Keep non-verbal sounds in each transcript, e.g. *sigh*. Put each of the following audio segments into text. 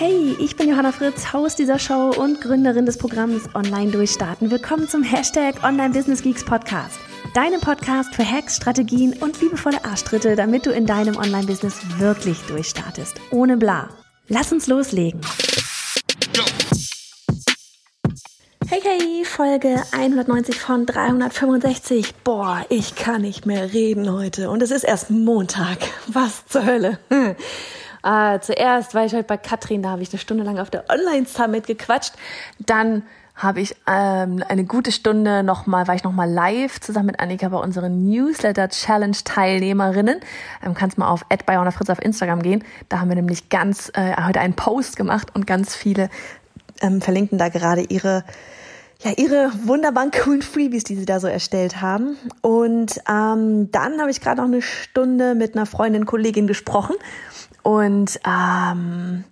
Hey, ich bin Johanna Fritz, Haus dieser Show und Gründerin des Programms Online Durchstarten. Willkommen zum Hashtag Online Business Geeks Podcast. Deinem Podcast für Hacks, Strategien und liebevolle Arschtritte, damit du in deinem Online-Business wirklich durchstartest. Ohne bla. Lass uns loslegen. Hey, hey, Folge 190 von 365. Boah, ich kann nicht mehr reden heute. Und es ist erst Montag. Was zur Hölle? Hm. Äh, zuerst war ich heute bei Katrin, da habe ich eine Stunde lang auf der Online-Summit gequatscht. Dann habe ich ähm, eine gute Stunde nochmal, war ich nochmal live zusammen mit Annika bei unseren Newsletter-Challenge-Teilnehmerinnen. Ähm, kannst mal auf Fritz auf Instagram gehen. Da haben wir nämlich ganz äh, heute einen Post gemacht und ganz viele ähm, verlinken da gerade ihre ja, ihre wunderbaren coolen Freebies, die sie da so erstellt haben. Und ähm, dann habe ich gerade noch eine Stunde mit einer Freundin, Kollegin gesprochen und ähm,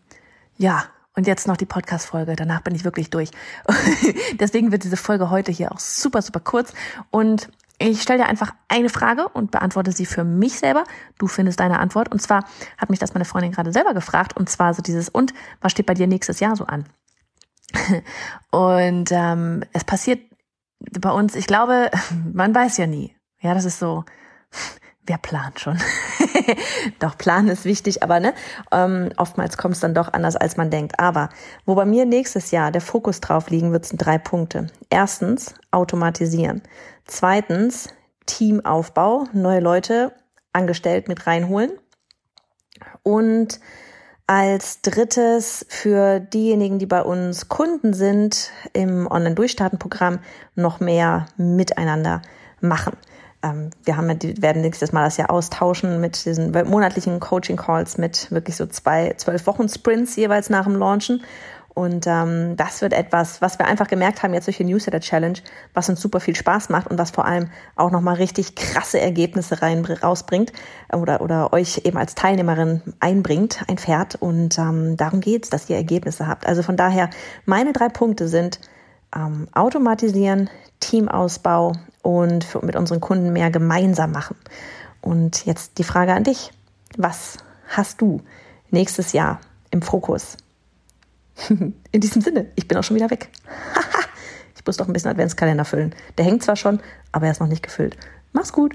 ja, und jetzt noch die Podcast-Folge. Danach bin ich wirklich durch. *laughs* Deswegen wird diese Folge heute hier auch super, super kurz. Und ich stelle dir einfach eine Frage und beantworte sie für mich selber. Du findest deine Antwort. Und zwar hat mich das meine Freundin gerade selber gefragt. Und zwar so dieses, und was steht bei dir nächstes Jahr so an? *laughs* und ähm, es passiert bei uns, ich glaube, *laughs* man weiß ja nie. Ja, das ist so, wer plant schon? *laughs* Doch, planen ist wichtig, aber ne, ähm, oftmals kommt es dann doch anders, als man denkt. Aber wo bei mir nächstes Jahr der Fokus drauf liegen wird, sind drei Punkte. Erstens, automatisieren. Zweitens, Teamaufbau, neue Leute angestellt mit reinholen. Und als drittes für diejenigen, die bei uns Kunden sind, im Online-Durchstarten-Programm noch mehr miteinander machen. Ähm, wir haben die werden nächstes Mal das ja austauschen mit diesen monatlichen Coaching-Calls mit wirklich so zwei, zwölf Wochen Sprints jeweils nach dem Launchen. Und ähm, das wird etwas, was wir einfach gemerkt haben jetzt durch die Newsletter Challenge, was uns super viel Spaß macht und was vor allem auch nochmal richtig krasse Ergebnisse rein rausbringt oder, oder euch eben als Teilnehmerin einbringt, einfährt. Und ähm, darum geht's, dass ihr Ergebnisse habt. Also von daher, meine drei Punkte sind ähm, automatisieren, Teamausbau und für, mit unseren Kunden mehr gemeinsam machen. Und jetzt die Frage an dich. Was hast du nächstes Jahr im Fokus? *laughs* In diesem Sinne, ich bin auch schon wieder weg. *laughs* ich muss doch ein bisschen Adventskalender füllen. Der hängt zwar schon, aber er ist noch nicht gefüllt. Mach's gut.